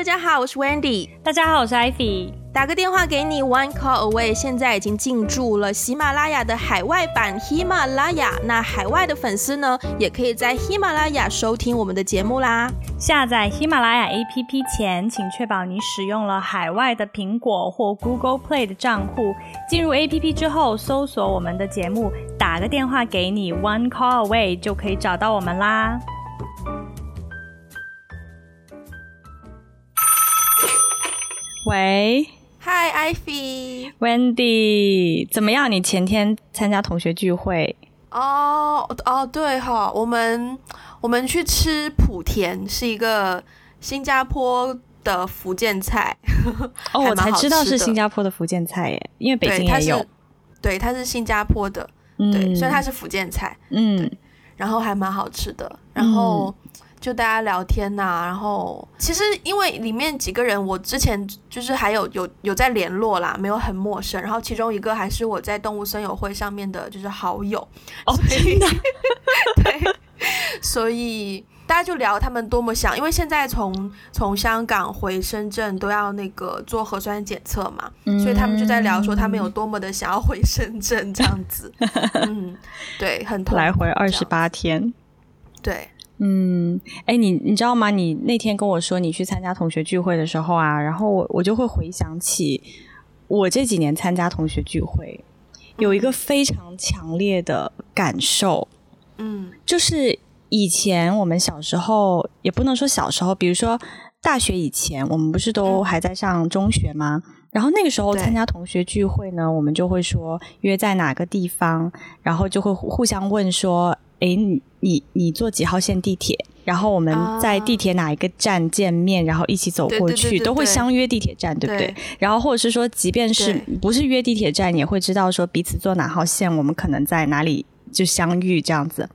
大家好，我是 Wendy。大家好，我是 Ivy。打个电话给你，One Call Away，现在已经进驻了喜马拉雅的海外版喜马拉雅。那海外的粉丝呢，也可以在喜马拉雅收听我们的节目啦。下载喜马拉雅 APP 前，请确保你使用了海外的苹果或 Google Play 的账户。进入 APP 之后，搜索我们的节目，打个电话给你，One Call Away 就可以找到我们啦。喂。Hi Ivy，Wendy，怎么样？你前天参加同学聚会？哦哦，对哈，我们我们去吃莆田，是一个新加坡的福建菜。哦，我才知道是新加坡的福建菜耶，因为北京也有。对，它是新加坡的，对，所以它是福建菜。嗯，然后还蛮好吃的，然后。就大家聊天呐，然后其实因为里面几个人，我之前就是还有有有在联络啦，没有很陌生。然后其中一个还是我在动物森友会上面的，就是好友。哦，真的。对，所以大家就聊他们多么想，因为现在从从香港回深圳都要那个做核酸检测嘛，所以他们就在聊说他们有多么的想要回深圳这样子。嗯，对，很 来回二十八天。对。嗯，哎，你你知道吗？你那天跟我说你去参加同学聚会的时候啊，然后我我就会回想起我这几年参加同学聚会，有一个非常强烈的感受，嗯，就是以前我们小时候也不能说小时候，比如说大学以前，我们不是都还在上中学吗？然后那个时候参加同学聚会呢，我们就会说约在哪个地方，然后就会互相问说。哎，你你你坐几号线地铁？然后我们在地铁哪一个站见面？然后一起走过去，都会相约地铁站，对不对？然后或者是说，即便是不是约地铁站，也会知道说彼此坐哪号线，我们可能在哪里就相遇这样子。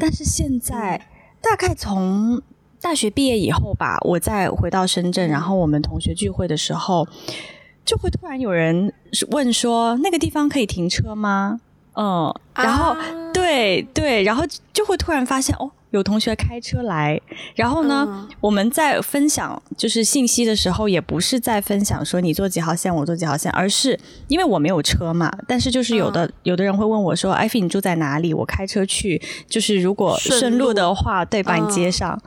但是现在，大概从大学毕业以后吧，我再回到深圳，然后我们同学聚会的时候，就会突然有人问说：“那个地方可以停车吗？”嗯，然后对对，然后就会突然发现哦，有同学开车来，然后呢，我们在分享就是信息的时候，也不是在分享说你坐几号线，我坐几号线，而是因为我没有车嘛，但是就是有的有的人会问我说，艾菲你住在哪里？我开车去，就是如果顺路的话，对，把你接上。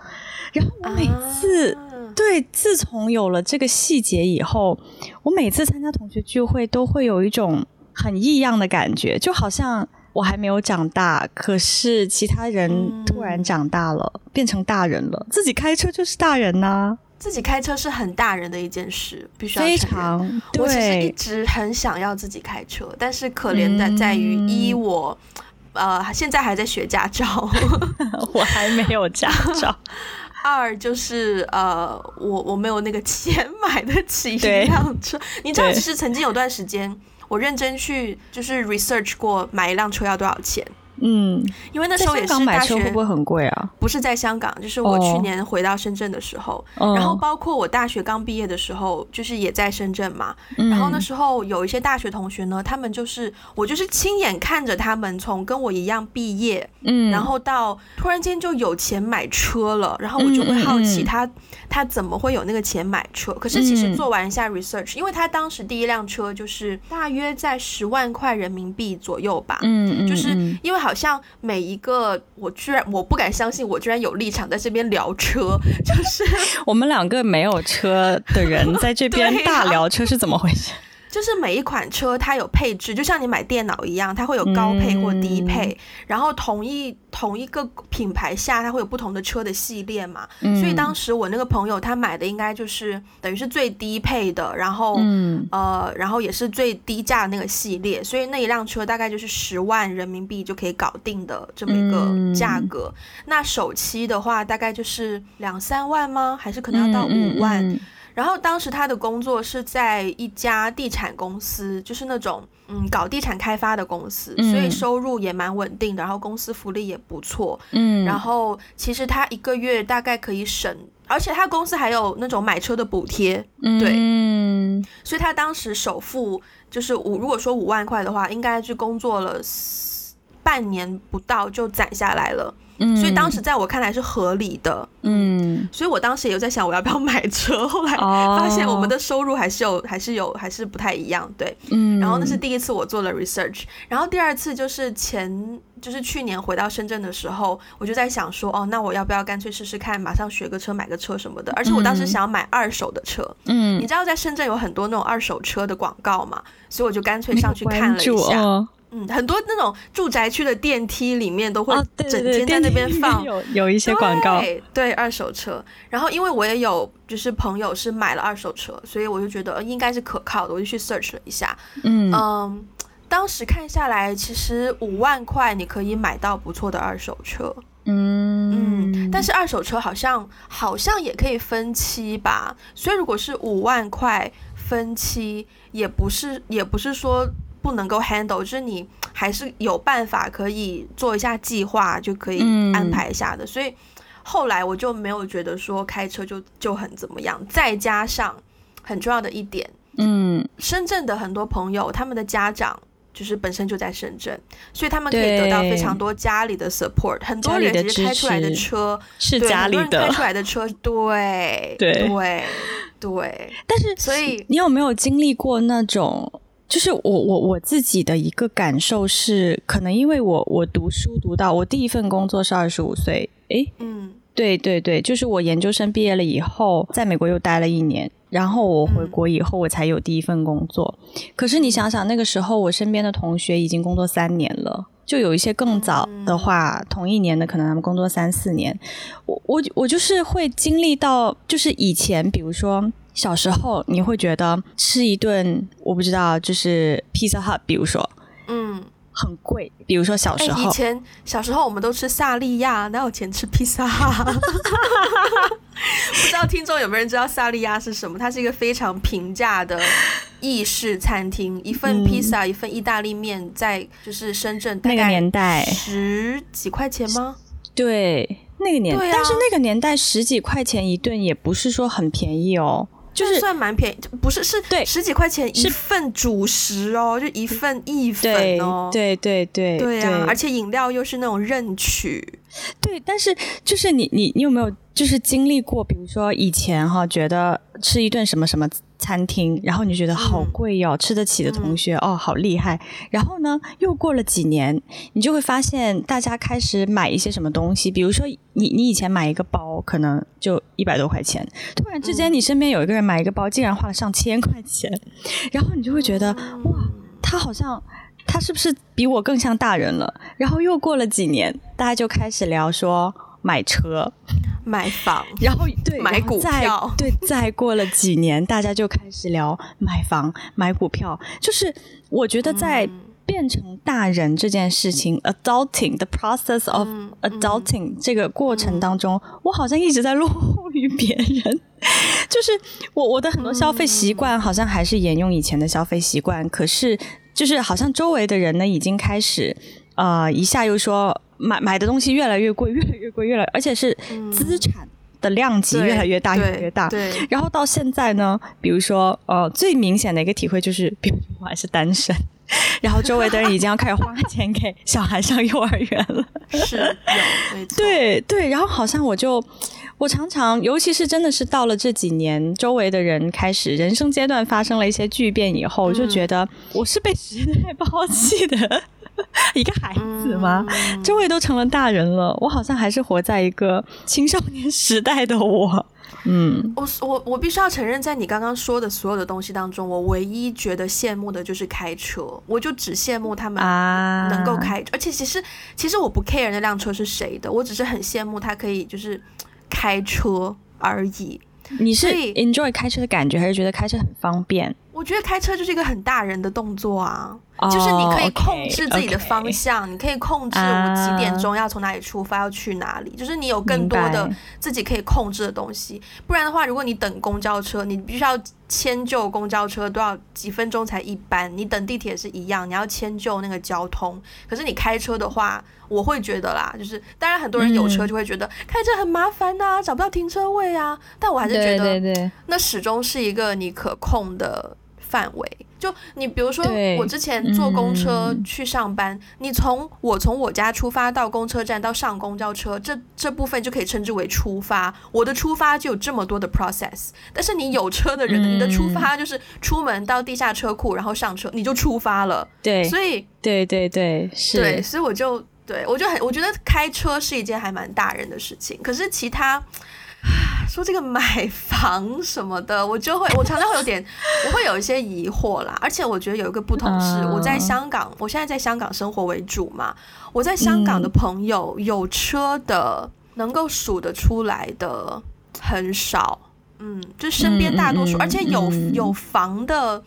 然后我每次对，自从有了这个细节以后，我每次参加同学聚会都会有一种。很异样的感觉，就好像我还没有长大，可是其他人突然长大了，变成大人了。自己开车就是大人呐，自己开车是很大人的一件事，必须要非常。我其实一直很想要自己开车，但是可怜的在于一我，呃，现在还在学驾照，我还没有驾照。二就是呃，我我没有那个钱 买得起一辆车。你知道，其实曾经有段时间。我认真去就是 research 过买一辆车要多少钱。嗯，因为那时候也是大学，会不会很贵啊？不是在香港，就是我去年回到深圳的时候，然后包括我大学刚毕业的时候，就是也在深圳嘛。然后那时候有一些大学同学呢，他们就是我就是亲眼看着他们从跟我一样毕业，嗯，然后到突然间就有钱买车了，然后我就会好奇他他怎么会有那个钱买车？可是其实做完一下 research，因为他当时第一辆车就是大约在十万块人民币左右吧，嗯，就是因为好。好像每一个，我居然我不敢相信，我居然有立场在这边聊车，就是我们两个没有车的人 在这边大聊车是怎么回事？就是每一款车它有配置，就像你买电脑一样，它会有高配或低配，然后同一同一个品牌下，它会有不同的车的系列嘛。所以当时我那个朋友他买的应该就是等于是最低配的，然后呃，然后也是最低价的那个系列，所以那一辆车大概就是十万人民币就可以搞定的这么一个价格。那首期的话大概就是两三万吗？还是可能要到五万？然后当时他的工作是在一家地产公司，就是那种嗯搞地产开发的公司，所以收入也蛮稳定的，然后公司福利也不错，嗯，然后其实他一个月大概可以省，而且他公司还有那种买车的补贴，对，嗯，所以他当时首付就是五，如果说五万块的话，应该是工作了。半年不到就攒下来了。所以当时在我看来是合理的，嗯，所以我当时也有在想我要不要买车，后来发现我们的收入还是有，还是有，还是不太一样，对，嗯，然后那是第一次我做了 research，然后第二次就是前就是去年回到深圳的时候，我就在想说，哦，那我要不要干脆试试看，马上学个车，买个车什么的，而且我当时想要买二手的车，嗯，你知道在深圳有很多那种二手车的广告嘛，所以我就干脆上去看了一下。嗯，很多那种住宅区的电梯里面都会整天在那边放，有 有一些广告，对二手车。然后因为我也有就是朋友是买了二手车，所以我就觉得应该是可靠的，我就去 search 了一下。嗯嗯，当时看下来，其实五万块你可以买到不错的二手车。嗯嗯，但是二手车好像好像也可以分期吧，所以如果是五万块分期，也不是也不是说。不能够 handle，就是你还是有办法可以做一下计划，就可以安排一下的。所以后来我就没有觉得说开车就就很怎么样。再加上很重要的一点，嗯，深圳的很多朋友，他们的家长就是本身就在深圳，所以他们可以得到非常多家里的 support。很多人其实开出来的车是家里的，开出来的车，对对对对。但是，所以你有没有经历过那种？就是我我我自己的一个感受是，可能因为我我读书读到我第一份工作是二十五岁，诶，嗯，对对对，就是我研究生毕业了以后，在美国又待了一年，然后我回国以后我才有第一份工作。可是你想想，那个时候我身边的同学已经工作三年了，就有一些更早的话，同一年的可能他们工作三四年。我我我就是会经历到，就是以前比如说。小时候你会觉得吃一顿我不知道就是 Pizza Hut，比如说，嗯，很贵。比如说小时候，以前小时候我们都吃萨莉亚，哪有钱吃披萨？不知道听众有没有人知道萨莉亚是什么？它是一个非常平价的意式餐厅，一份披萨，一份意大利面，在就是深圳那个年代十几块钱吗？对，那个年，但是那个年代十几块钱一顿也不是说很便宜哦。就是算蛮便宜，不是是十几块钱一份主食哦，就一份意粉哦，对对对对啊，而且饮料又是那种任取，对，但是就是你你你有没有就是经历过，比如说以前哈，觉得吃一顿什么什么。餐厅，然后你觉得好贵哟，吃得起的同学哦，好厉害。然后呢，又过了几年，你就会发现大家开始买一些什么东西，比如说你你以前买一个包可能就一百多块钱，突然之间你身边有一个人买一个包竟然花了上千块钱，然后你就会觉得哇，他好像他是不是比我更像大人了？然后又过了几年，大家就开始聊说。买车、买房，然后对 买股票，对，再过了几年，大家就开始聊买房、买股票。就是我觉得在变成大人这件事情，adulting the process of adulting 这个过程当中，我好像一直在落后于别人。就是我我的很多消费习惯好像还是沿用以前的消费习惯，可是就是好像周围的人呢，已经开始呃一下又说。买买的东西越来越贵，越来越贵，越来，而且是资产的量级越来越大，越来越大。对。然后到现在呢，比如说，呃，最明显的一个体会就是，比如我还是单身，然后周围的人已经要开始花钱给小孩上幼儿园了。是，有，没错。对对，然后好像我就，我常常，尤其是真的是到了这几年，周围的人开始人生阶段发生了一些巨变以后，就觉得我是被时代抛弃的。一个孩子吗？周围都成了大人了，我好像还是活在一个青少年时代的我。嗯，我我我必须要承认，在你刚刚说的所有的东西当中，我唯一觉得羡慕的就是开车，我就只羡慕他们能够开，而且其实其实我不 care 那辆车是谁的，我只是很羡慕他可以就是开车而已。你是 enjoy 开车的感觉，还是觉得开车很方便？我觉得开车就是一个很大人的动作啊，就是你可以控制自己的方向，你可以控制我几点钟要从哪里出发，要去哪里，就是你有更多的自己可以控制的东西。不然的话，如果你等公交车，你必须要迁就公交车，都要几分钟才一班。你等地铁是一样，你要迁就那个交通。可是你开车的话，我会觉得啦，就是当然很多人有车就会觉得开车很麻烦呐，找不到停车位啊。但我还是觉得，那始终是一个你可控的。范围。就你比如说，我之前坐公车去上班，你从我从我家出发到公车站到上公交车，这这部分就可以称之为出发。我的出发就有这么多的 process，但是你有车的人，你的出发就是出门到地下车库，然后上车你就出发了。对，所以对对对是，对，所以我就对我就很我觉得开车是一件还蛮大人的事情，可是其他。说这个买房什么的，我就会，我常常会有点，我会有一些疑惑啦。而且我觉得有一个不同是，我在香港，我现在在香港生活为主嘛。我在香港的朋友有车的，能够数得出来的很少。嗯，就身边大多数，而且有有房的，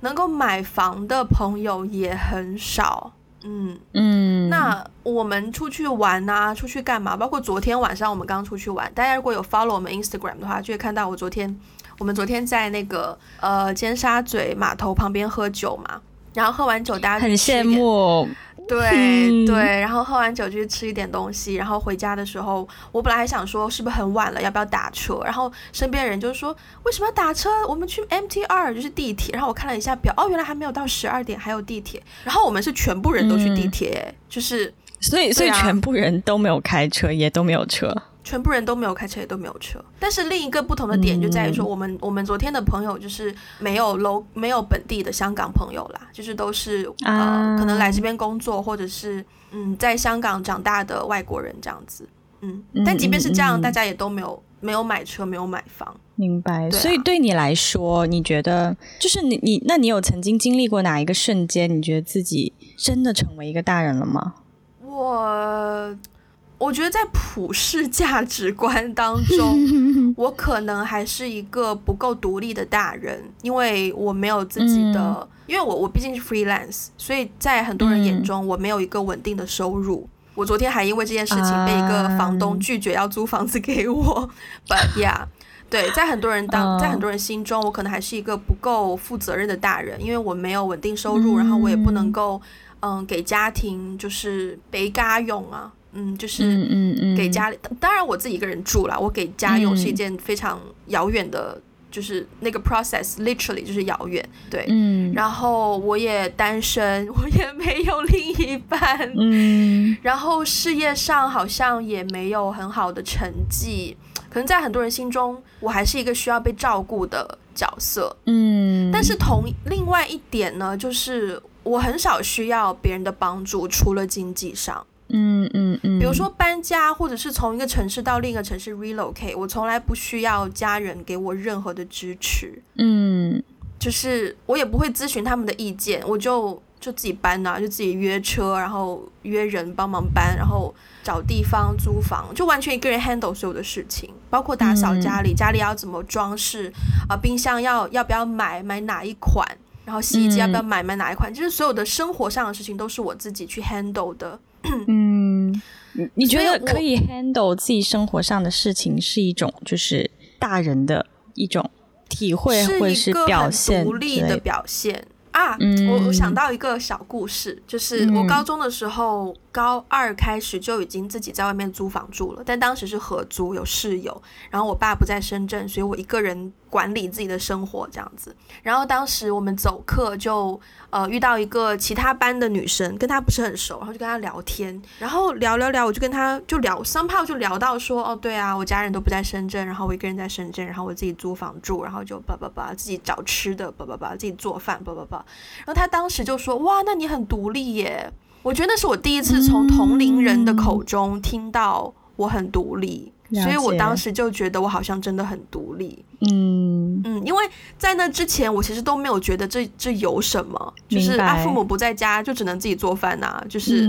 能够买房的朋友也很少。嗯嗯，那我们出去玩啊，出去干嘛？包括昨天晚上我们刚出去玩，大家如果有 follow 我们 Instagram 的话，就会看到我昨天，我们昨天在那个呃尖沙咀码头旁边喝酒嘛，然后喝完酒大家很羡慕。对对，然后喝完酒就去吃一点东西，然后回家的时候，我本来还想说是不是很晚了，要不要打车？然后身边人就说为什么要打车？我们去 MTR 就是地铁。然后我看了一下表，哦，原来还没有到十二点，还有地铁。然后我们是全部人都去地铁，就是所以所以全部人都没有开车，也都没有车。全部人都没有开车，也都没有车。但是另一个不同的点就在于说，我们我们昨天的朋友就是没有楼，没有本地的香港朋友啦，就是都是呃，可能来这边工作，或者是嗯，在香港长大的外国人这样子。嗯，但即便是这样，大家也都没有没有买车，没有买房。明白。所以对你来说，你觉得就是你你，那你有曾经经历过哪一个瞬间，你觉得自己真的成为一个大人了吗？我。我觉得在普世价值观当中，我可能还是一个不够独立的大人，因为我没有自己的，因为我我毕竟是 freelance，所以在很多人眼中我没有一个稳定的收入。我昨天还因为这件事情被一个房东拒绝要租房子给我。But yeah，对，在很多人当在很多人心中，我可能还是一个不够负责任的大人，因为我没有稳定收入，然后我也不能够嗯给家庭就是背家用啊。嗯，就是嗯嗯给家里，当然我自己一个人住了。我给家用是一件非常遥远的，就是那个 process literally 就是遥远。对，嗯，然后我也单身，我也没有另一半，嗯，然后事业上好像也没有很好的成绩，可能在很多人心中，我还是一个需要被照顾的角色，嗯，但是同另外一点呢，就是我很少需要别人的帮助，除了经济上。嗯嗯嗯，比如说搬家，或者是从一个城市到另一个城市 relocate，我从来不需要家人给我任何的支持。嗯，就是我也不会咨询他们的意见，我就就自己搬呐，就自己约车，然后约人帮忙搬，然后找地方租房，就完全一个人 handle 所有的事情，包括打扫家里，家里要怎么装饰啊，冰箱要要不要买，买哪一款，然后洗衣机要不要买，买哪一款，就是所有的生活上的事情都是我自己去 handle 的。嗯，你觉得可以 handle 自己生活上的事情是一种就是大人的一种体会，或者是表现独立的表现啊？我我想到一个小故事，就是我高中的时候。高二开始就已经自己在外面租房住了，但当时是合租，有室友。然后我爸不在深圳，所以我一个人管理自己的生活这样子。然后当时我们走课就呃遇到一个其他班的女生，跟她不是很熟，然后就跟她聊天，然后聊聊聊，我就跟她就聊三炮，就聊到说哦对啊，我家人都不在深圳，然后我一个人在深圳，然后我自己租房住，然后就叭叭叭自己找吃的，叭叭叭自己做饭，叭叭叭。然后她当时就说哇，那你很独立耶。我觉得那是我第一次从同龄人的口中听到我很独立，所以我当时就觉得我好像真的很独立。嗯嗯，因为在那之前，我其实都没有觉得这这有什么，就是啊，父母不在家就只能自己做饭呐，就是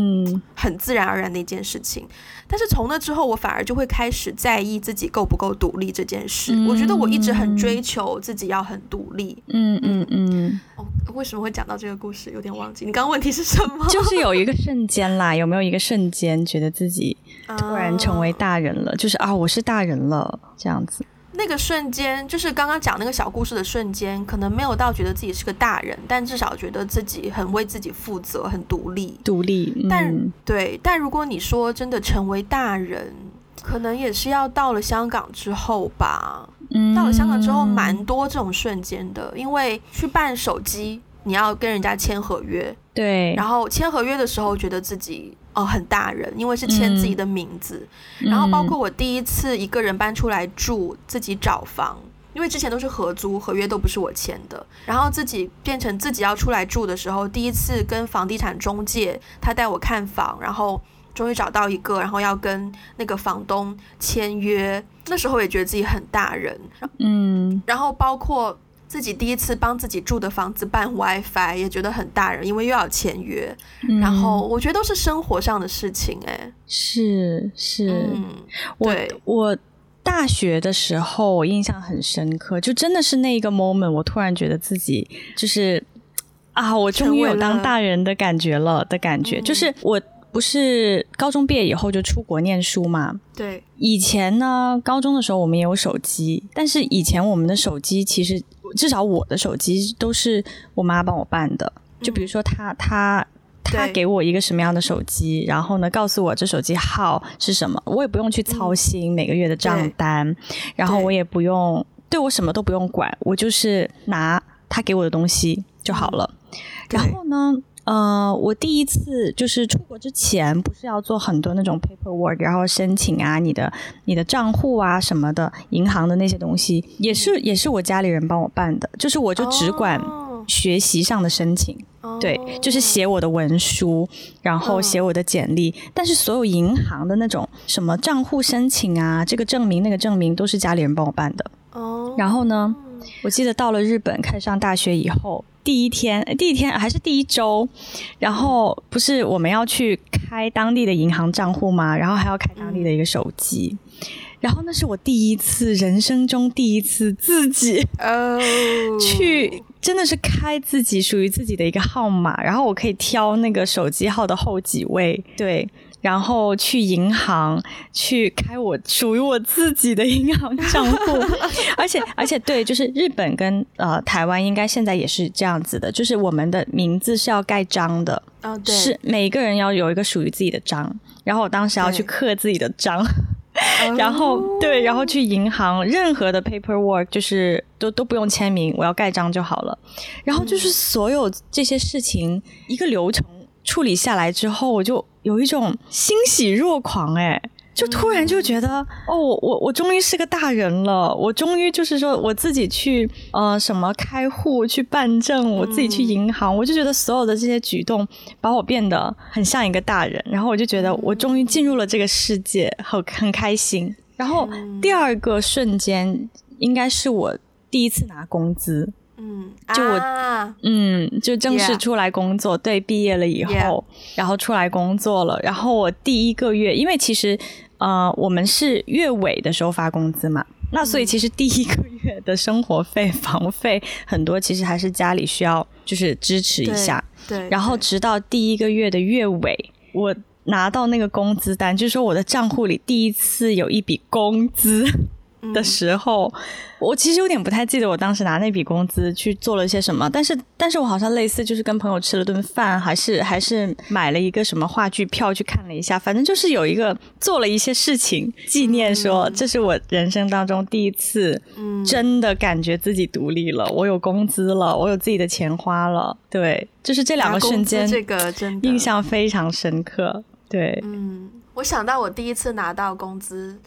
很自然而然的一件事情。但是从那之后，我反而就会开始在意自己够不够独立这件事。我觉得我一直很追求自己要很独立。嗯嗯嗯。哦，为什么会讲到这个故事？有点忘记。你刚刚问题是什么？就是有一个 瞬间啦，有没有一个瞬间觉得自己突然成为大人了？就是啊，我是大人了这样子。那个瞬间，就是刚刚讲那个小故事的瞬间，可能没有到觉得自己是个大人，但至少觉得自己很为自己负责，很独立。独立，但对，但如果你说真的成为大人，可能也是要到了香港之后吧。到了香港之后，蛮多这种瞬间的，因为去办手机，你要跟人家签合约，对，然后签合约的时候，觉得自己哦很大人，因为是签自己的名字，然后包括我第一次一个人搬出来住，自己找房，因为之前都是合租，合约都不是我签的，然后自己变成自己要出来住的时候，第一次跟房地产中介他带我看房，然后。终于找到一个，然后要跟那个房东签约，那时候也觉得自己很大人，嗯，然后包括自己第一次帮自己住的房子办 WiFi，也觉得很大人，因为又要签约，然后我觉得都是生活上的事情，哎，是是，我我大学的时候我印象很深刻，就真的是那一个 moment，我突然觉得自己就是啊，我终于有当大人的感觉了的感觉，就是我。不是高中毕业以后就出国念书嘛？对。以前呢，高中的时候我们也有手机，但是以前我们的手机其实至少我的手机都是我妈帮我办的。就比如说，她她她给我一个什么样的手机，然后呢告诉我这手机号是什么，我也不用去操心每个月的账单，然后我也不用对我什么都不用管，我就是拿她给我的东西就好了。然后呢？呃，我第一次就是出国之前，不是要做很多那种 paperwork，然后申请啊，你的你的账户啊什么的，银行的那些东西，也是也是我家里人帮我办的，就是我就只管学习上的申请，对，就是写我的文书，然后写我的简历，但是所有银行的那种什么账户申请啊，这个证明那个证明都是家里人帮我办的。哦，然后呢，我记得到了日本开始上大学以后。第一天，第一天还是第一周，然后不是我们要去开当地的银行账户吗？然后还要开当地的一个手机，然后那是我第一次人生中第一次自己哦 去，真的是开自己属于自己的一个号码，然后我可以挑那个手机号的后几位，对。然后去银行去开我属于我自己的银行账户，而且而且对，就是日本跟呃台湾应该现在也是这样子的，就是我们的名字是要盖章的，哦对，是每个人要有一个属于自己的章，然后我当时要去刻自己的章，然后对，然后去银行任何的 paperwork 就是都都不用签名，我要盖章就好了，然后就是所有这些事情一个流程。处理下来之后，我就有一种欣喜若狂，哎，就突然就觉得，哦，我我终于是个大人了，我终于就是说我自己去呃什么开户去办证，我自己去银行，我就觉得所有的这些举动把我变得很像一个大人，然后我就觉得我终于进入了这个世界，很很开心。然后第二个瞬间应该是我第一次拿工资。嗯，就我，嗯，就正式出来工作，对，毕业了以后，然后出来工作了，然后我第一个月，因为其实，呃，我们是月尾的时候发工资嘛，那所以其实第一个月的生活费、房费很多，其实还是家里需要就是支持一下，对，然后直到第一个月的月尾，我拿到那个工资单，就是说我的账户里第一次有一笔工资。的时候，我其实有点不太记得我当时拿那笔工资去做了些什么，但是，但是我好像类似就是跟朋友吃了顿饭，还是还是买了一个什么话剧票去看了一下，反正就是有一个做了一些事情纪念，说这是我人生当中第一次，真的感觉自己独立了，我有工资了，我有自己的钱花了，对，就是这两个瞬间，这个真印象非常深刻，对，嗯，我想到我第一次拿到工资。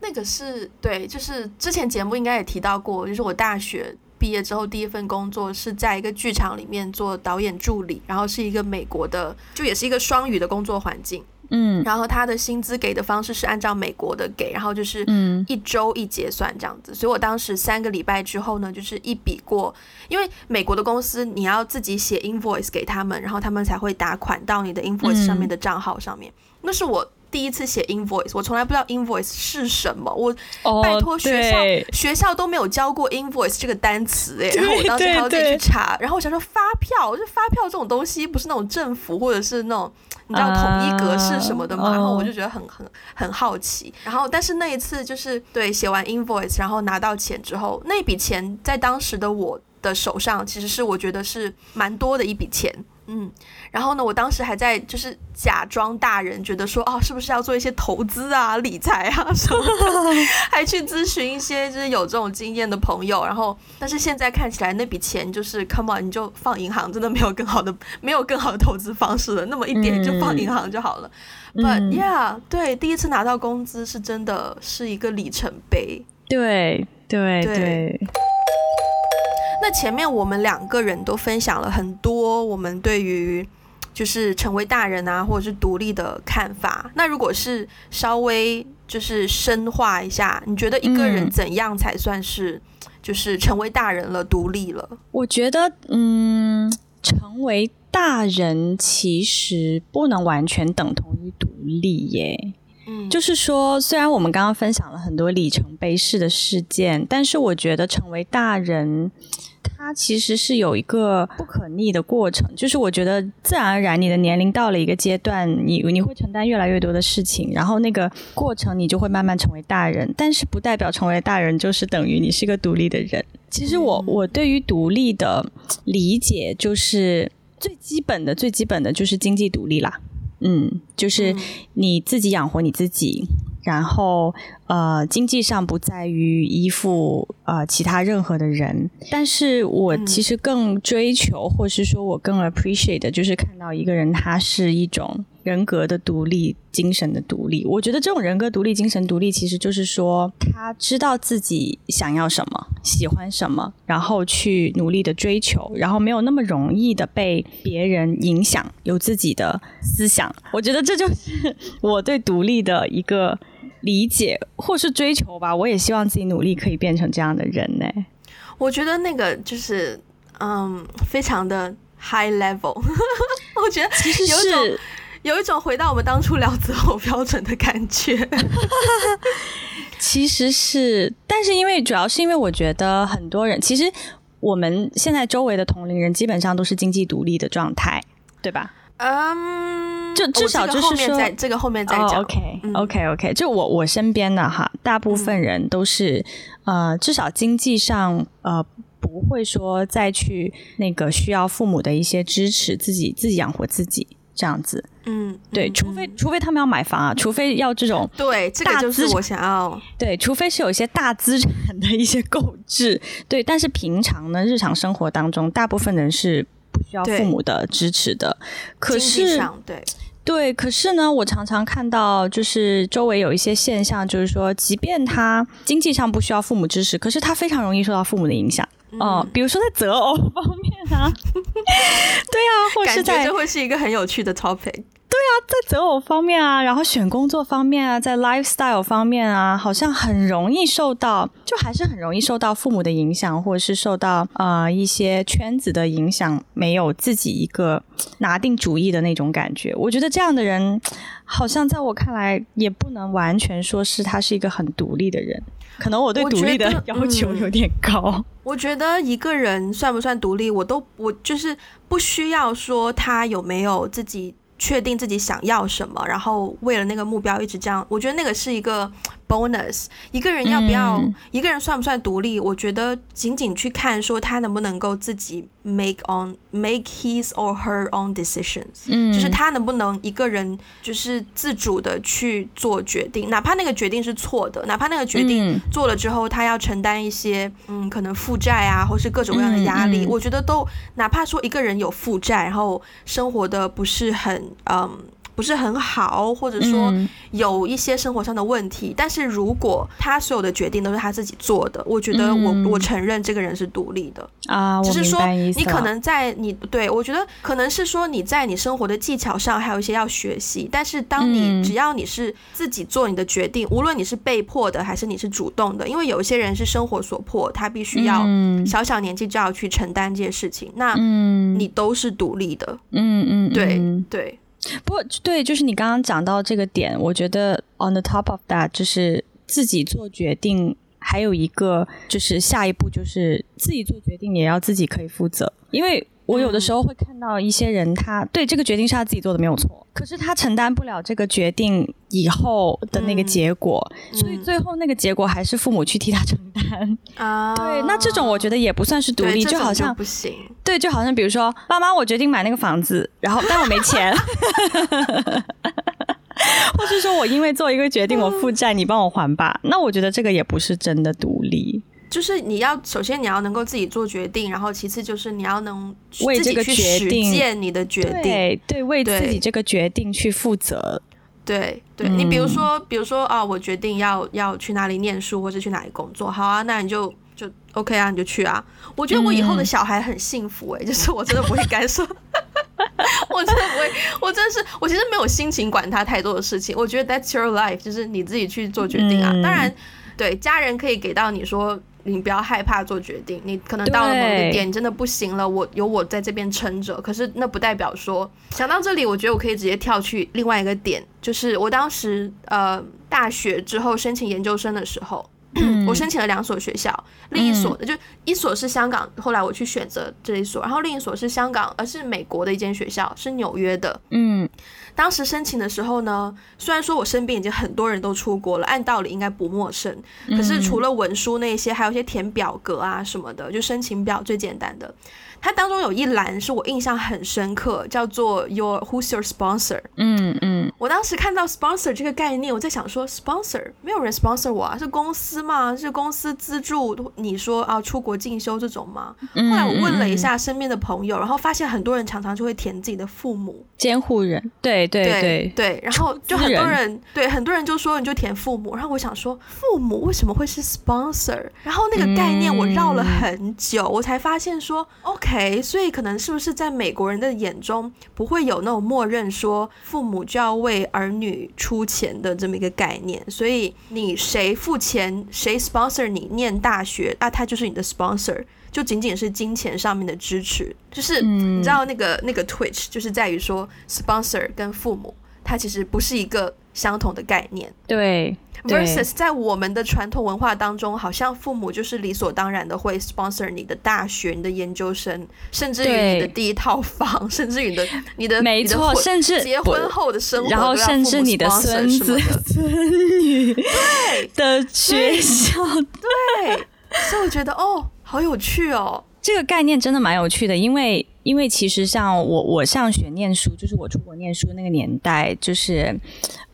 那个是对，就是之前节目应该也提到过，就是我大学毕业之后第一份工作是在一个剧场里面做导演助理，然后是一个美国的，就也是一个双语的工作环境，嗯，然后他的薪资给的方式是按照美国的给，然后就是嗯。一周一结算这样子，所以我当时三个礼拜之后呢，就是一笔过，因为美国的公司你要自己写 invoice 给他们，然后他们才会打款到你的 invoice 上面的账号上面，那是我。第一次写 invoice，我从来不知道 invoice 是什么。我拜托学校，学校都没有教过 invoice 这个单词哎。然后我当时还要自己去查。然后我想说发票，就发票这种东西不是那种政府或者是那种你知道统一格式什么的嘛。然后我就觉得很很很好奇。然后但是那一次就是对写完 invoice，然后拿到钱之后，那笔钱在当时的我的手上其实是我觉得是蛮多的一笔钱。嗯，然后呢，我当时还在就是假装大人，觉得说哦，是不是要做一些投资啊、理财啊什么的，还去咨询一些就是有这种经验的朋友。然后，但是现在看起来那笔钱就是 come on，你就放银行，真的没有更好的，没有更好的投资方式了。那么一点就放银行就好了。But yeah，对，第一次拿到工资是真的是一个里程碑。对对对。那前面我们两个人都分享了很多我们对于就是成为大人啊，或者是独立的看法。那如果是稍微就是深化一下，你觉得一个人怎样才算是就是成为大人了、独立了？我觉得，嗯，成为大人其实不能完全等同于独立耶。嗯，就是说，虽然我们刚刚分享了很多里程碑式的事件，但是我觉得成为大人。它其实是有一个不可逆的过程，就是我觉得自然而然，你的年龄到了一个阶段，你你会承担越来越多的事情，然后那个过程你就会慢慢成为大人，但是不代表成为大人就是等于你是个独立的人。其实我我对于独立的理解就是最基本的最基本的就是经济独立啦，嗯，就是你自己养活你自己。然后，呃，经济上不在于依附呃其他任何的人，但是我其实更追求，或是说我更 appreciate 的就是看到一个人他是一种人格的独立、精神的独立。我觉得这种人格独立、精神独立，其实就是说他知道自己想要什么、喜欢什么，然后去努力的追求，然后没有那么容易的被别人影响，有自己的思想。我觉得这就是我对独立的一个。理解或是追求吧，我也希望自己努力可以变成这样的人呢。我觉得那个就是嗯，非常的 high level。我觉得其实有一种有一种回到我们当初聊择偶标准的感觉。其实是，但是因为主要是因为我觉得很多人，其实我们现在周围的同龄人基本上都是经济独立的状态，对吧？嗯，就至少就是说，这个后面再讲。OK，OK，OK，就我我身边的哈，大部分人都是呃，至少经济上呃，不会说再去那个需要父母的一些支持，自己自己养活自己这样子。嗯，对，除非除非他们要买房啊，除非要这种 对，这个就是我想要对，除非是有一些大资产的一些购置，对，但是平常呢，日常生活当中，大部分人是不。需要父母的支持的，可是对对，可是呢，我常常看到就是周围有一些现象，就是说，即便他经济上不需要父母支持，可是他非常容易受到父母的影响。哦，比如说在择偶方面啊，对啊，或是在这会是一个很有趣的 topic。对啊，在择偶方面啊，然后选工作方面啊，在 lifestyle 方面啊，好像很容易受到，就还是很容易受到父母的影响，或者是受到呃一些圈子的影响，没有自己一个拿定主意的那种感觉。我觉得这样的人，好像在我看来，也不能完全说是他是一个很独立的人。可能我对独立的要求有点高。我觉得一个人算不算独立，我都我就是不需要说他有没有自己。确定自己想要什么，然后为了那个目标一直这样，我觉得那个是一个 bonus。一个人要不要，一个人算不算独立？我觉得仅仅去看说他能不能够自己 make on make his or her own decisions，嗯，就是他能不能一个人就是自主的去做决定，哪怕那个决定是错的，哪怕那个决定做了之后他要承担一些嗯可能负债啊，或是各种各样的压力，我觉得都哪怕说一个人有负债，然后生活的不是很。嗯，不是很好，或者说有一些生活上的问题。但是如果他所有的决定都是他自己做的，我觉得我我承认这个人是独立的啊。只是说你可能在你对我觉得可能是说你在你生活的技巧上还有一些要学习。但是当你只要你是自己做你的决定，无论你是被迫的还是你是主动的，因为有一些人是生活所迫，他必须要小小年纪就要去承担这些事情。那你都是独立的，嗯嗯，对对。不过，对，就是你刚刚讲到这个点，我觉得 on the top of that，就是自己做决定，还有一个就是下一步就是自己做决定也要自己可以负责，因为我有的时候会看到一些人，他对这个决定是他自己做的没有错，可是他承担不了这个决定以后的那个结果，所以最后那个结果还是父母去替他承担 啊。对，那这种我觉得也不算是独立，就好像不行。对，就好像比如说，爸妈，我决定买那个房子，然后但我没钱，或是说我因为做一个决定我负债，你帮我还吧。那我觉得这个也不是真的独立。就是你要首先你要能够自己做决定，然后其次就是你要能为这个决定你的决定，对对，为自己这个决定去负责。对对，你比如说比如说啊，我决定要要去哪里念书或者去哪里工作，好啊，那你就就 OK 啊，你就去啊。我觉得我以后的小孩很幸福哎，就是我真的不会干涉，我真的不会，我真的是我其实没有心情管他太多的事情。我觉得 That's your life，就是你自己去做决定啊。当然，对家人可以给到你说。你不要害怕做决定，你可能到了某个点，真的不行了，我有我在这边撑着。可是那不代表说，想到这里，我觉得我可以直接跳去另外一个点，就是我当时呃大学之后申请研究生的时候，我申请了两所学校，另一所就一所是香港，后来我去选择这一所，然后另一所是香港，而是美国的一间学校，是纽约的，嗯。当时申请的时候呢，虽然说我身边已经很多人都出国了，按道理应该不陌生，可是除了文书那些，还有一些填表格啊什么的，就申请表最简单的。它当中有一栏是我印象很深刻，叫做 Your Who's Your Sponsor？嗯嗯，我当时看到 sponsor 这个概念，我在想说，sponsor 没有人 sponsor 我啊，是公司吗？是公司资助你说啊出国进修这种吗？后来我问了一下身边的朋友，然后发现很多人常常就会填自己的父母监护人，对对对对，然后就很多人对很多人就说你就填父母，然后我想说父母为什么会是 sponsor？然后那个概念我绕了很久，我才发现说 OK。OK，所以可能是不是在美国人的眼中不会有那种默认说父母就要为儿女出钱的这么一个概念？所以你谁付钱，谁 sponsor 你念大学，啊，他就是你的 sponsor，就仅仅是金钱上面的支持。就是你知道那个那个 Twitch，就是在于说 sponsor 跟父母，它其实不是一个相同的概念。对。versus 在我们的传统文化当中，好像父母就是理所当然的会 sponsor 你的大学、你的研究生，甚至于你的第一套房，甚至于你的 你的没错，甚至结婚后的生活，然后甚至你的孙子 孙女对 的学校，对，所以我觉得哦，好有趣哦。这个概念真的蛮有趣的，因为因为其实像我我上学念书，就是我出国念书那个年代，就是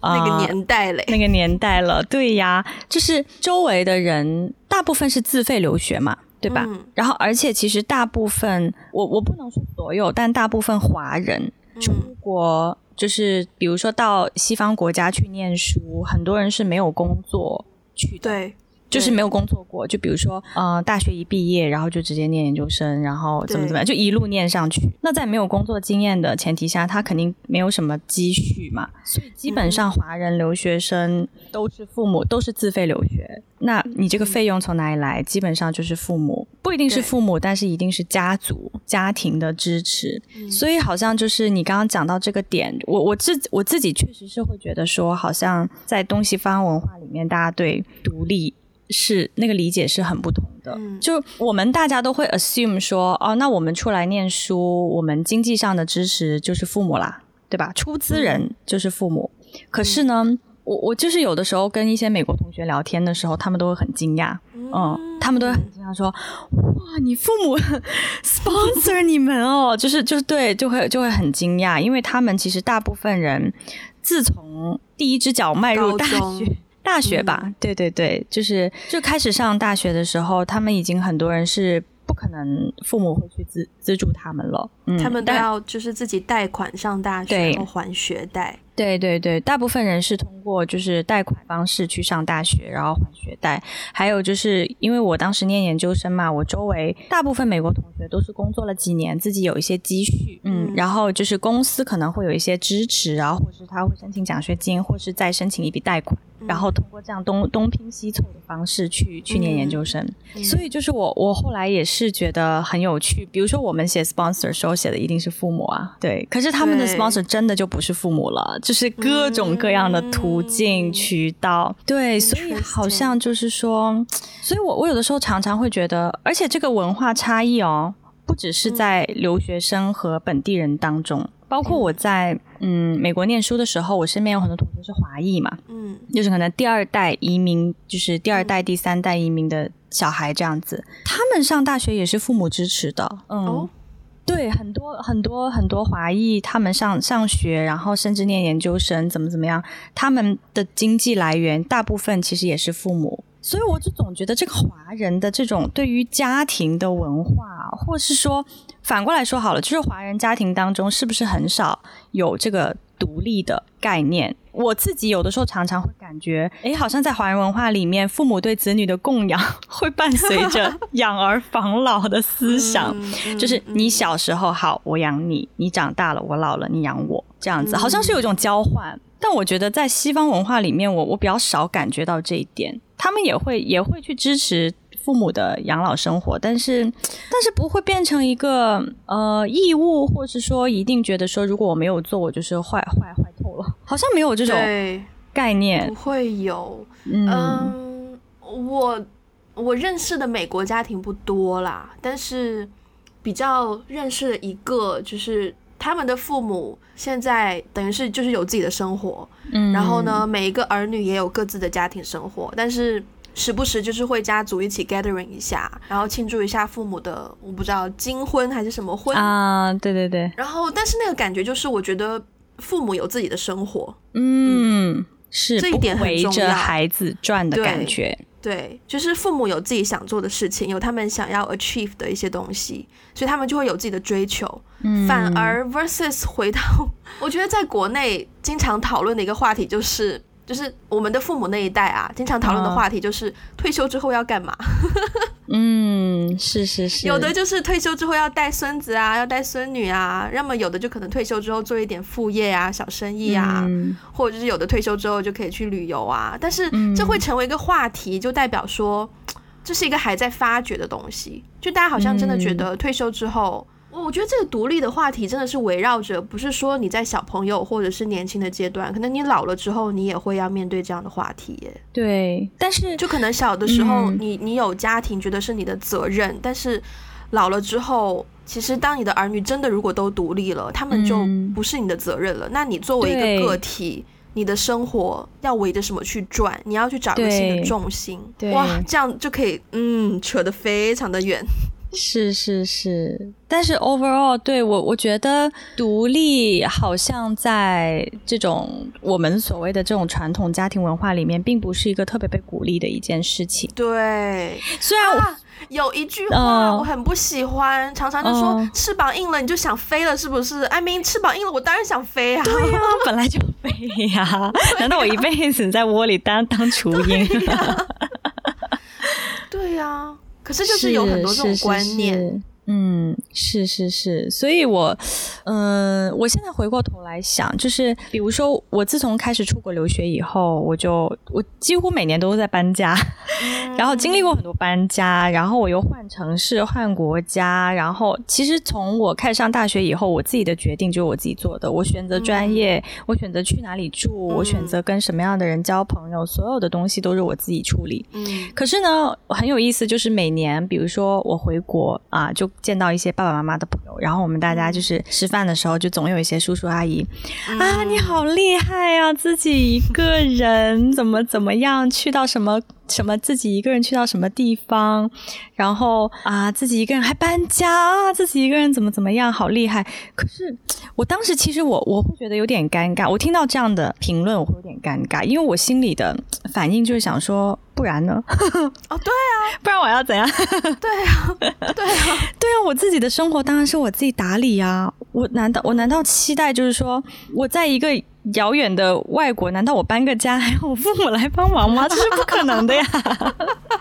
那个年代嘞，那个年代了，对呀，就是周围的人大部分是自费留学嘛，对吧？然后而且其实大部分我我不能说所有，但大部分华人出国就是比如说到西方国家去念书，很多人是没有工作去的。对。就是没有工作过，就比如说，呃，大学一毕业，然后就直接念研究生，然后怎么怎么样，就一路念上去。那在没有工作经验的前提下，他肯定没有什么积蓄嘛，所以基本上华人留学生都是父母都是自费留学。那你这个费用从哪里来？基本上就是父母，不一定是父母，但是一定是家族家庭的支持。所以好像就是你刚刚讲到这个点，我我自我自己确实是会觉得说，好像在东西方文化里面，大家对独立。是那个理解是很不同的，就我们大家都会 assume 说，哦，那我们出来念书，我们经济上的支持就是父母啦，对吧？出资人就是父母。可是呢，我我就是有的时候跟一些美国同学聊天的时候，他们都会很惊讶，嗯，他们都会很惊讶说，哇，你父母 sponsor 你们哦，就是就是对，就会就会很惊讶，因为他们其实大部分人自从第一只脚迈入大学。大学吧，对对对，就是就开始上大学的时候，他们已经很多人是不可能父母会去资资助他们了，他们都要就是自己贷款上大学，然后还学贷。对对对，大部分人是通过就是贷款方式去上大学，然后还学贷。还有就是因为我当时念研究生嘛，我周围大部分美国同学都是工作了几年，自己有一些积蓄，嗯，然后就是公司可能会有一些支持，然后或是他会申请奖学金，或是再申请一笔贷款。然后通过这样东东拼西凑的方式去去念研究生，所以就是我我后来也是觉得很有趣。比如说我们写 sponsor 时候写的一定是父母啊，对，可是他们的 sponsor 真的就不是父母了，就是各种各样的途径渠道，对，所以好像就是说，所以我我有的时候常常会觉得，而且这个文化差异哦。不不只是在留学生和本地人当中，包括我在嗯美国念书的时候，我身边有很多同学是华裔嘛，嗯，就是可能第二代移民，就是第二代、第三代移民的小孩这样子，他们上大学也是父母支持的，嗯。对，很多很多很多华裔，他们上上学，然后甚至念研究生，怎么怎么样，他们的经济来源大部分其实也是父母，所以我就总觉得这个华人的这种对于家庭的文化，或是说反过来说好了，就是华人家庭当中是不是很少有这个独立的概念？我自己有的时候常常会感觉，哎，好像在华人文化里面，父母对子女的供养会伴随着养儿防老的思想，就是你小时候好，我养你；你长大了，我老了，你养我，这样子，好像是有一种交换。但我觉得在西方文化里面，我我比较少感觉到这一点，他们也会也会去支持。父母的养老生活，但是但是不会变成一个呃义务，或是说一定觉得说如果我没有做，我就是坏坏坏透了，好像没有这种概念，不会有。嗯，我我认识的美国家庭不多啦，但是比较认识的一个就是他们的父母现在等于是就是有自己的生活，嗯，然后呢，每一个儿女也有各自的家庭生活，但是。时不时就是会家族一起 gathering 一下，然后庆祝一下父母的，我不知道金婚还是什么婚啊，对对对。然后，但是那个感觉就是，我觉得父母有自己的生活，嗯，是这一点很重要。孩子转的感觉，对，就是父母有自己想做的事情，有他们想要 achieve 的一些东西，所以他们就会有自己的追求。嗯反而 versus 回到，我觉得在国内经常讨论的一个话题就是。就是我们的父母那一代啊，经常讨论的话题就是退休之后要干嘛？嗯，是是是，有的就是退休之后要带孙子啊，要带孙女啊，要么有的就可能退休之后做一点副业啊，小生意啊，或者就是有的退休之后就可以去旅游啊。但是这会成为一个话题，就代表说这是一个还在发掘的东西，就大家好像真的觉得退休之后。我觉得这个独立的话题真的是围绕着，不是说你在小朋友或者是年轻的阶段，可能你老了之后，你也会要面对这样的话题耶。对，但是就可能小的时候，你你有家庭，觉得是你的责任，但是老了之后，其实当你的儿女真的如果都独立了，他们就不是你的责任了。那你作为一个个体，你的生活要围着什么去转？你要去找一个新的重心。哇，这样就可以，嗯，扯得非常的远。是是是，但是 overall 对我我觉得独立好像在这种我们所谓的这种传统家庭文化里面，并不是一个特别被鼓励的一件事情。对，虽然我有一句话我很不喜欢，常常就说翅膀硬了你就想飞了，是不是？艾明翅膀硬了，我当然想飞啊！对呀，本来就飞呀，难道我一辈子在窝里当当雏鹰？对呀。可是就是有很多这种观念。嗯，是是是，所以我，嗯，我现在回过头来想，就是比如说，我自从开始出国留学以后，我就我几乎每年都在搬家，然后经历过很多搬家，然后我又换城市、换国家，然后其实从我开始上大学以后，我自己的决定就是我自己做的，我选择专业，我选择去哪里住，我选择跟什么样的人交朋友，所有的东西都是我自己处理。嗯，可是呢，很有意思，就是每年，比如说我回国啊，就见到一些爸爸妈妈的朋友，然后我们大家就是吃饭的时候，就总有一些叔叔阿姨啊，你好厉害呀，自己一个人怎么怎么样去到什么。什么自己一个人去到什么地方，然后啊自己一个人还搬家啊自己一个人怎么怎么样好厉害？可是我当时其实我我会觉得有点尴尬，我听到这样的评论我会有点尴尬，因为我心里的反应就是想说，不然呢？哦对啊，不然我要怎样？对啊，对啊，对啊，我自己的生活当然是我自己打理呀。我难道我难道期待就是说我在一个？遥远的外国，难道我搬个家还要我父母来帮忙吗？这是不可能的呀。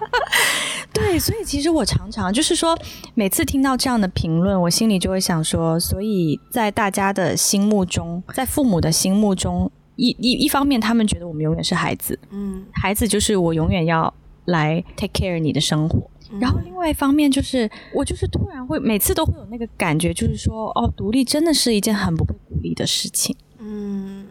对，所以其实我常常就是说，每次听到这样的评论，我心里就会想说，所以在大家的心目中，在父母的心目中，一一一方面，他们觉得我们永远是孩子，嗯，孩子就是我永远要来 take care 你的生活。然后另外一方面，就是我就是突然会每次都会有那个感觉，就是说，哦，独立真的是一件很不被鼓励的事情。嗯。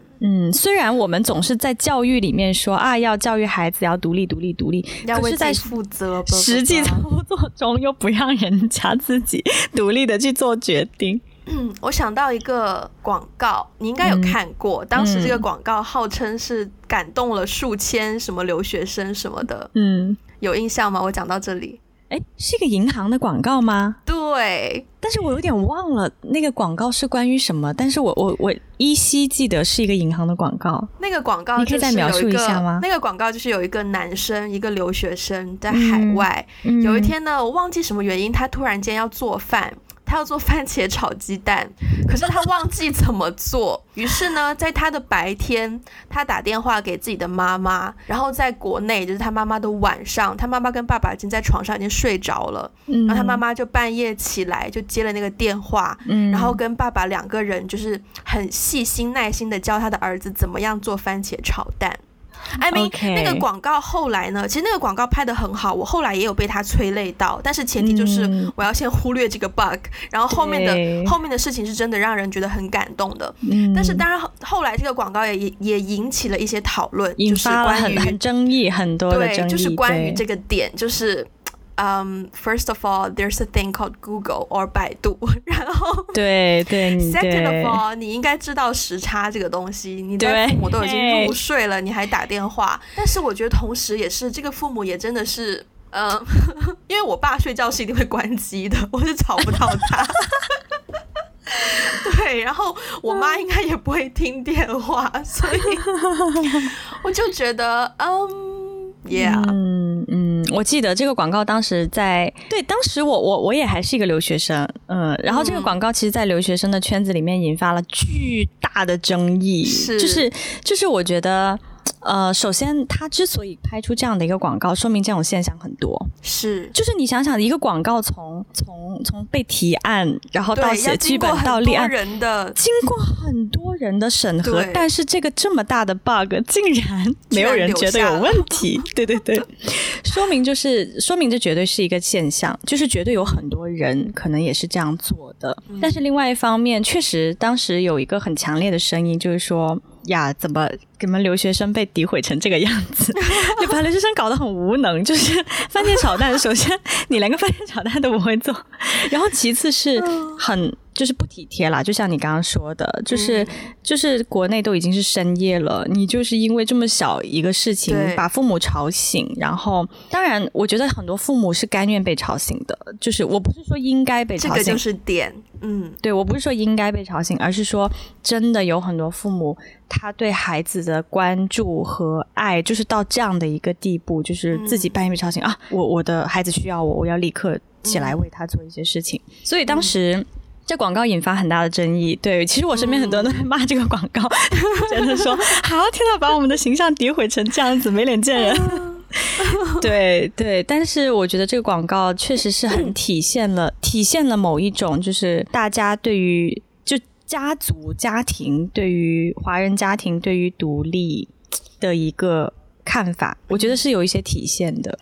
嗯，虽然我们总是在教育里面说啊，要教育孩子要独立、独立、独立，要为在负责，实际操作中又不让人家自己独立的去做决定。嗯，我想到一个广告，你应该有看过。当时这个广告号称是感动了数千什么留学生什么的。嗯，有印象吗？我讲到这里，哎，是一个银行的广告吗？对，但是我有点忘了那个广告是关于什么。但是我我我依稀记得是一个银行的广告。那个广告你可以再描述一下吗？那个广告就是有一个男生，一个留学生在海外。有一天呢，我忘记什么原因，他突然间要做饭。他要做番茄炒鸡蛋，可是他忘记怎么做。于是呢，在他的白天，他打电话给自己的妈妈，然后在国内就是他妈妈的晚上，他妈妈跟爸爸已经在床上已经睡着了，然后他妈妈就半夜起来就接了那个电话，然后跟爸爸两个人就是很细心耐心的教他的儿子怎么样做番茄炒蛋。I mean，那个广告后来呢？其实那个广告拍的很好，我后来也有被他催泪到。但是前提就是我要先忽略这个 bug，然后后面的后面的事情是真的让人觉得很感动的。但是当然后来这个广告也也也引起了一些讨论，引发了很争议很多的争议，就是关于这个点，就是。嗯，First of all, there's a thing called Google or 百度。然后，对对，Second of all，你应该知道时差这个东西。你的父母都已经 入睡了，你还打电话。但是我觉得同时也是，这个父母也真的是，嗯，因为我爸睡觉是一定会关机的，我是找不到他。对，然后我妈应该也不会听电话，所以我就觉得，嗯，Yeah。我记得这个广告当时在对，当时我我我也还是一个留学生，嗯，然后这个广告其实，在留学生的圈子里面引发了巨大的争议，是，就是就是我觉得。呃，首先，他之所以拍出这样的一个广告，说明这种现象很多。是，就是你想想，一个广告从从从被提案，然后到写剧本到立案，人的经过很多人的审核，但是这个这么大的 bug 竟然没有人觉得有问题。对对对，说明就是说明这绝对是一个现象，就是绝对有很多人可能也是这样做的。但是另外一方面，确实当时有一个很强烈的声音，就是说。呀，怎么你们留学生被诋毁成这个样子？就把留学生搞得很无能。就是番茄炒蛋，首先你连个番茄炒蛋都不会做，然后其次是很。就是不体贴啦，就像你刚刚说的，就是就是国内都已经是深夜了，你就是因为这么小一个事情把父母吵醒，然后当然我觉得很多父母是甘愿被吵醒的，就是我不是说应该被吵醒，这个就是点，嗯，对我不是说应该被吵醒，而是说真的有很多父母他对孩子的关注和爱就是到这样的一个地步，就是自己半夜被吵醒啊，我我的孩子需要我，我要立刻起来为他做一些事情，所以当时。这广告引发很大的争议，对，其实我身边很多人都在骂这个广告，觉得说，好，天到把我们的形象诋毁成这样子，没脸见人。对对，但是我觉得这个广告确实是很体现了，体现了某一种就是大家对于就家族家庭，对于华人家庭对于独立的一个看法，我觉得是有一些体现的。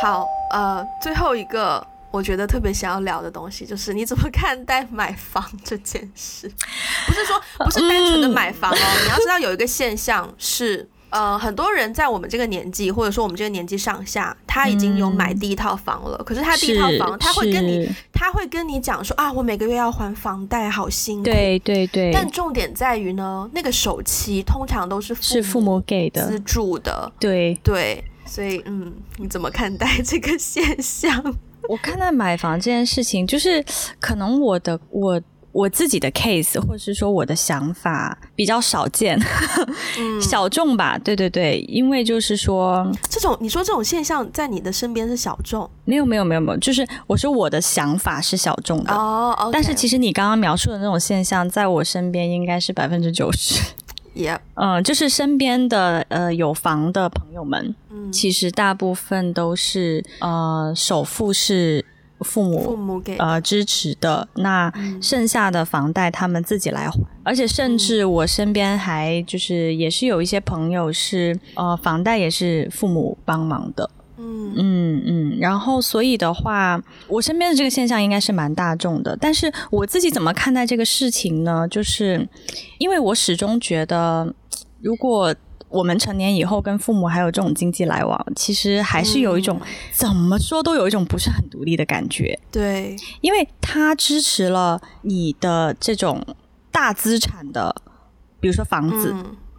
好，呃，最后一个。我觉得特别想要聊的东西 就是你怎么看待买房这件事？不是说 不是单纯的买房哦，你要知道有一个现象是，呃，很多人在我们这个年纪，或者说我们这个年纪上下，他已经有买第一套房了。可是他第一套房，他会跟你他会跟你讲说啊，我每个月要还房贷，好辛苦。对对对。但重点在于呢，那个首期通常都是是父母给的资助的。对对，所以嗯，你怎么看待这个现象？我看待买房这件事情，就是可能我的我我自己的 case，或者是说我的想法比较少见，小众吧。对对对，因为就是说这种你说这种现象在你的身边是小众，没有没有没有没有，就是我说我的想法是小众的哦。但是其实你刚刚描述的那种现象，在我身边应该是百分之九十。也，嗯，就是身边的呃有房的朋友们，嗯，其实大部分都是呃首付是父母父母给呃支持的，那剩下的房贷他们自己来还，而且甚至我身边还就是也是有一些朋友是呃房贷也是父母帮忙的。嗯嗯嗯，然后所以的话，我身边的这个现象应该是蛮大众的。但是我自己怎么看待这个事情呢？就是因为我始终觉得，如果我们成年以后跟父母还有这种经济来往，其实还是有一种怎么说都有一种不是很独立的感觉。对，因为他支持了你的这种大资产的，比如说房子，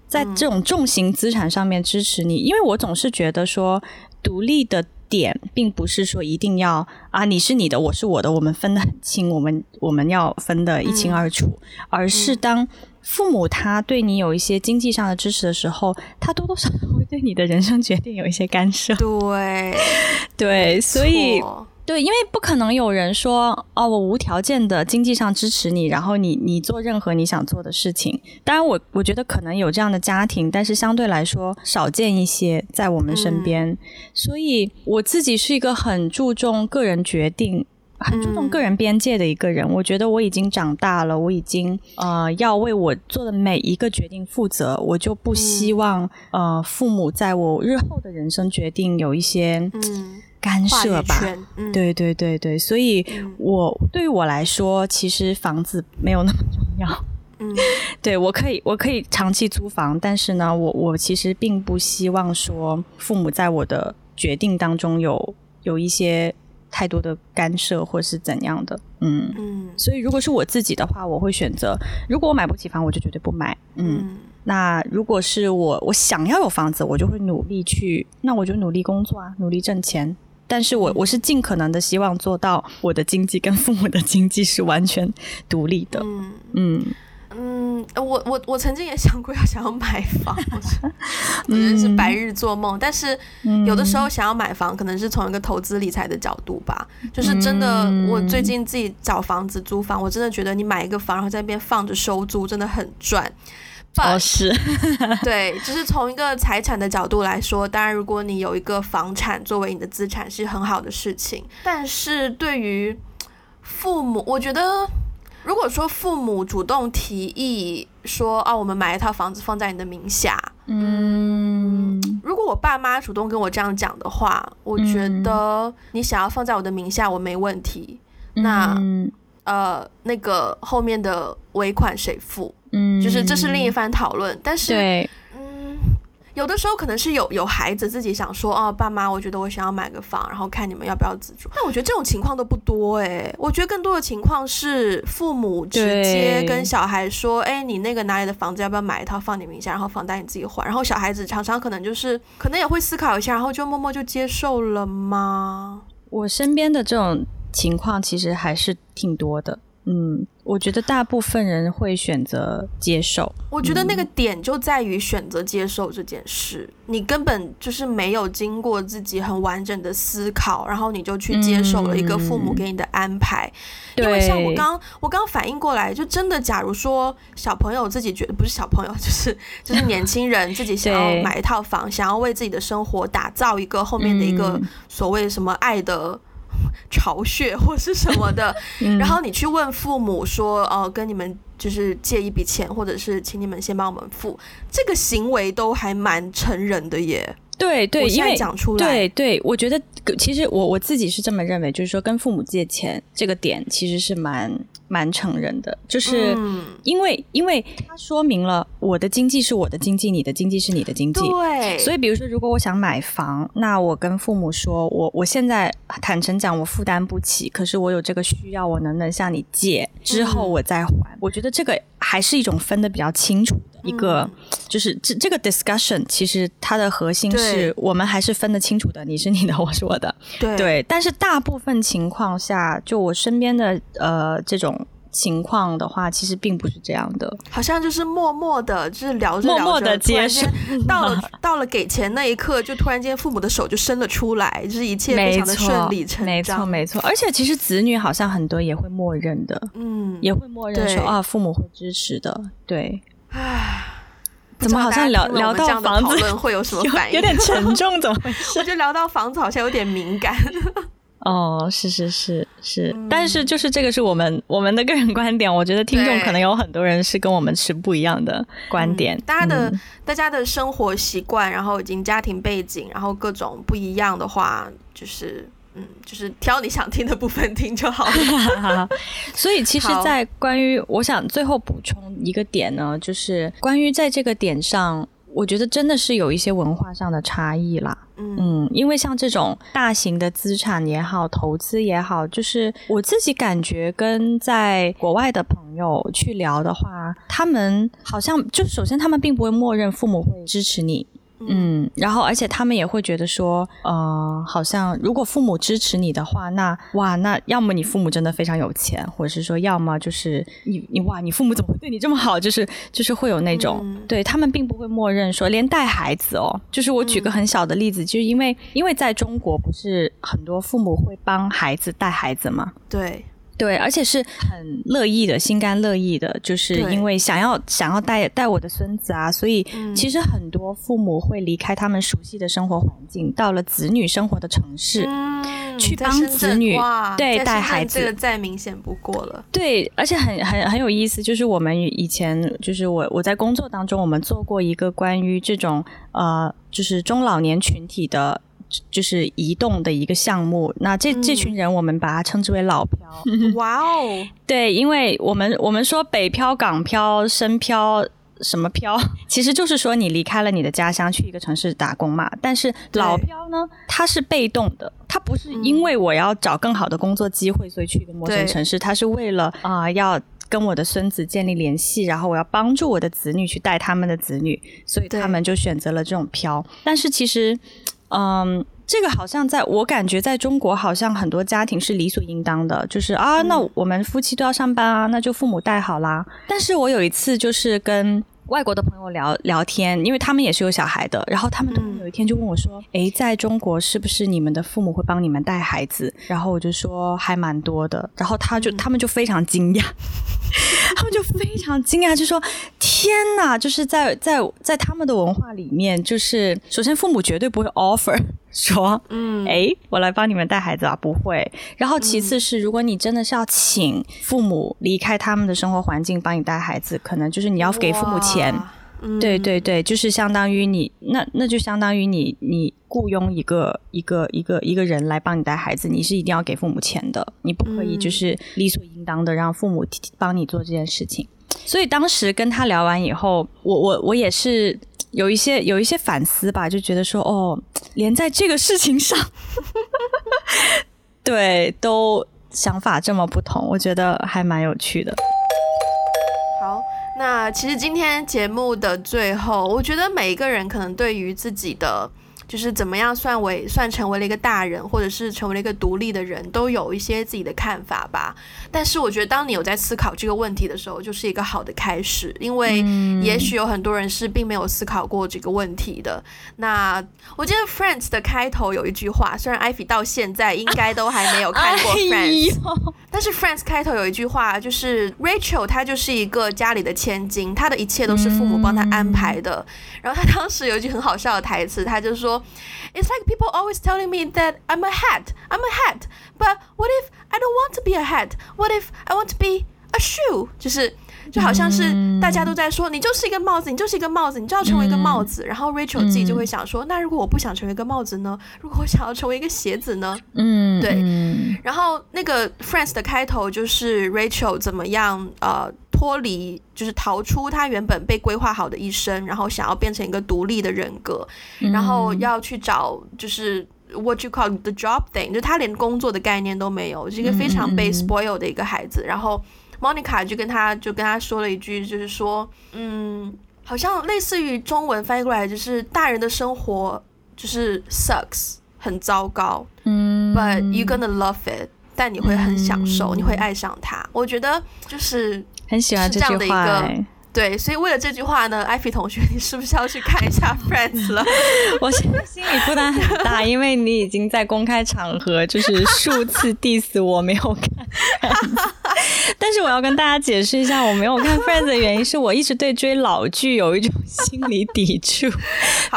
在这种重型资产上面支持你。因为我总是觉得说，独立的点并不是说一定要啊，你是你的，我是我的，我们分得很清，我们我们要分得一清二楚，而是当。父母他对你有一些经济上的支持的时候，他多多少少会对你的人生决定有一些干涉。对，对，所以对，因为不可能有人说哦，我无条件的经济上支持你，然后你你做任何你想做的事情。当然，我我觉得可能有这样的家庭，但是相对来说少见一些在我们身边。所以我自己是一个很注重个人决定。很注重个人边界的一个人，我觉得我已经长大了，我已经呃要为我做的每一个决定负责，我就不希望呃父母在我日后的人生决定有一些干涉吧。对对对对，所以我对于我来说，其实房子没有那么重要。嗯，对我可以我可以长期租房，但是呢，我我其实并不希望说父母在我的决定当中有有一些。太多的干涉或是怎样的，嗯嗯，所以如果是我自己的话，我会选择，如果我买不起房，我就绝对不买，嗯。那如果是我，我想要有房子，我就会努力去，那我就努力工作啊，努力挣钱。但是我我是尽可能的希望做到我的经济跟父母的经济是完全独立的，嗯嗯。嗯，我我我曾经也想过要想要买房，可能是白日做梦。但是有的时候想要买房，可能是从一个投资理财的角度吧。就是真的，我最近自己找房子租房，我真的觉得你买一个房，然后在那边放着收租，真的很赚。哦，是，对，就是从一个财产的角度来说，当然如果你有一个房产作为你的资产是很好的事情。但是对于父母，我觉得。如果说父母主动提议说，啊，我们买一套房子放在你的名下，嗯，如果我爸妈主动跟我这样讲的话，我觉得你想要放在我的名下，我没问题。那，呃，那个后面的尾款谁付？嗯，就是这是另一番讨论。但是。嗯有的时候可能是有有孩子自己想说哦，爸妈，我觉得我想要买个房，然后看你们要不要自住。但我觉得这种情况都不多哎，我觉得更多的情况是父母直接跟小孩说，哎，你那个哪里的房子要不要买一套放你名下，然后房贷你自己还。然后小孩子常常可能就是可能也会思考一下，然后就默默就接受了吗？我身边的这种情况其实还是挺多的。嗯，我觉得大部分人会选择接受。我觉得那个点就在于选择接受这件事，你根本就是没有经过自己很完整的思考，然后你就去接受了一个父母给你的安排。因为像我刚我刚反应过来，就真的，假如说小朋友自己觉得不是小朋友，就是就是年轻人自己想要买一套房，想要为自己的生活打造一个后面的一个所谓什么爱的。巢穴或是什么的，然后你去问父母说，哦，跟你们就是借一笔钱，或者是请你们先帮我们付，这个行为都还蛮成人的耶。对对，因为讲出来，对对，我觉得其实我我自己是这么认为，就是说跟父母借钱这个点其实是蛮。蛮成人的，就是因为因为它说明了我的经济是我的经济，你的经济是你的经济。对，所以比如说，如果我想买房，那我跟父母说，我我现在坦诚讲，我负担不起，可是我有这个需要，我能不能向你借？之后我再还。我觉得这个还是一种分的比较清楚的一个，就是这这个 discussion，其实它的核心是我们还是分得清楚的，你是你的，我是我的。对，但是大部分情况下，就我身边的呃这种。情况的话，其实并不是这样的，好像就是默默的，就是聊着聊着，突然间 到了到了给钱那一刻，就突然间父母的手就伸了出来，就是一切非常的顺理成章，没错没错。而且其实子女好像很多也会默认的，嗯，也会默认说啊，父母会支持的，对。唉，怎么好像聊聊到房子会有什么反应？有点沉重，怎么 回事？我觉得聊到房子好像有点敏感。哦，是是是是，但是就是这个是我们我们的个人观点，我觉得听众可能有很多人是跟我们持不一样的观点。大家的大家的生活习惯，然后已经家庭背景，然后各种不一样的话，就是嗯，就是挑你想听的部分听就好了。所以其实，在关于我想最后补充一个点呢，就是关于在这个点上。我觉得真的是有一些文化上的差异啦，嗯，因为像这种大型的资产也好，投资也好，就是我自己感觉跟在国外的朋友去聊的话，他们好像就首先他们并不会默认父母会支持你。嗯，然后而且他们也会觉得说，呃，好像如果父母支持你的话，那哇，那要么你父母真的非常有钱，或者是说，要么就是你你哇，你父母怎么会对你这么好？就是就是会有那种，对他们并不会默认说，连带孩子哦，就是我举个很小的例子，就是因为因为在中国不是很多父母会帮孩子带孩子吗？对。对，而且是很乐意的，心甘乐意的，就是因为想要想要带带我的孙子啊，所以其实很多父母会离开他们熟悉的生活环境，到了子女生活的城市，去帮子女对带孩子，这个再明显不过了。对，而且很很很有意思，就是我们以前就是我我在工作当中，我们做过一个关于这种呃，就是中老年群体的。就是移动的一个项目，那这这群人我们把它称之为老漂。哇哦，对，因为我们我们说北漂、港漂、深漂什么漂，其实就是说你离开了你的家乡去一个城市打工嘛。但是老漂呢，它是被动的，它不是因为我要找更好的工作机会所以去一个陌生城市，它是为了啊要跟我的孙子建立联系，然后我要帮助我的子女去带他们的子女，所以他们就选择了这种漂。但是其实。嗯，这个好像在我感觉，在中国好像很多家庭是理所应当的，就是啊，那我们夫妻都要上班啊，那就父母带好啦。但是我有一次就是跟外国的朋友聊聊天，因为他们也是有小孩的，然后他们突然有一天就问我说：“诶，在中国是不是你们的父母会帮你们带孩子？”然后我就说还蛮多的，然后他就他们就非常惊讶。他们就非常惊讶，就说：“天哪！就是在在在他们的文化里面，就是首先父母绝对不会 offer 说，嗯，哎，我来帮你们带孩子啊，不会。然后其次是，如果你真的是要请父母离开他们的生活环境帮你带孩子，可能就是你要给父母钱。”对对对，就是相当于你那那就相当于你你雇佣一个一个一个一个人来帮你带孩子，你是一定要给父母钱的，你不可以就是理所应当的让父母帮你做这件事情。所以当时跟他聊完以后，我我我也是有一些有一些反思吧，就觉得说哦，连在这个事情上，对都想法这么不同，我觉得还蛮有趣的。好那其实今天节目的最后，我觉得每一个人可能对于自己的。就是怎么样算为算成为了一个大人，或者是成为了一个独立的人，都有一些自己的看法吧。但是我觉得，当你有在思考这个问题的时候，就是一个好的开始，因为也许有很多人是并没有思考过这个问题的。那我记得《Friends》的开头有一句话，虽然艾菲到现在应该都还没有看过 《Friends》，但是《Friends》开头有一句话，就是 Rachel 她就是一个家里的千金，她的一切都是父母帮她安排的。然后她当时有一句很好笑的台词，她就说。It's like people always telling me that I'm a hat. I'm a hat. But what if I don't want to be a hat? What if I want to be a shoe? 就是就好像是大家都在说你就是一个帽子，你就是一个帽子，你就要成为一个帽子。然后 Rachel 自己就会想说，那如果我不想成为一个帽子呢？如果我想要成为一个鞋子呢？嗯，对。然后那个 Friends 的开头就是 Rachel 怎么样呃。脱离就是逃出他原本被规划好的一生，然后想要变成一个独立的人格，然后要去找就是 what you call the job thing，就他连工作的概念都没有，是一个非常被 spoil 的一个孩子。然后 Monica 就跟他就跟他说了一句，就是说，嗯，好像类似于中文翻译过来就是大人的生活就是 sucks，很糟糕，嗯，but you gonna love it，但你会很享受，你会爱上它。我觉得就是。很喜欢这句话，对，所以为了这句话呢，艾菲同学，你是不是要去看一下 Friends 了？我现在心理负担很大，因为你已经在公开场合就是数次 diss 我没有看，但是我要跟大家解释一下，我没有看 Friends 的原因是我一直对追老剧有一种心理抵触，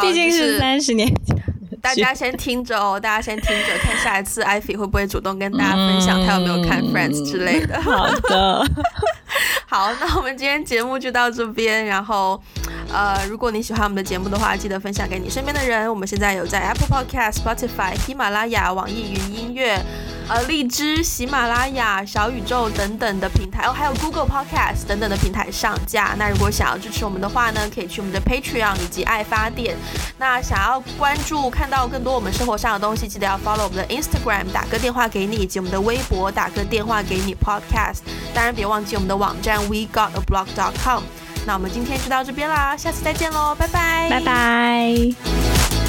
毕竟是三十年前。大家先听着哦，大家先听着，看下一次艾菲会不会主动跟大家分享他有没有看 Friends 之类的。好的，好，那我们今天节目就到这边。然后，呃，如果你喜欢我们的节目的话，记得分享给你身边的人。我们现在有在 Apple Podcast、Spotify、喜马拉雅、网易云音乐。呃，荔枝、喜马拉雅、小宇宙等等的平台哦，还有 Google Podcast 等等的平台上架。那如果想要支持我们的话呢，可以去我们的 Patreon 以及爱发电。那想要关注看到更多我们生活上的东西，记得要 follow 我们的 Instagram，打个电话给你，以及我们的微博打个电话给你 Podcast。当然别忘记我们的网站 WeGotAblog.com。那我们今天就到这边啦，下次再见喽，拜拜，拜拜。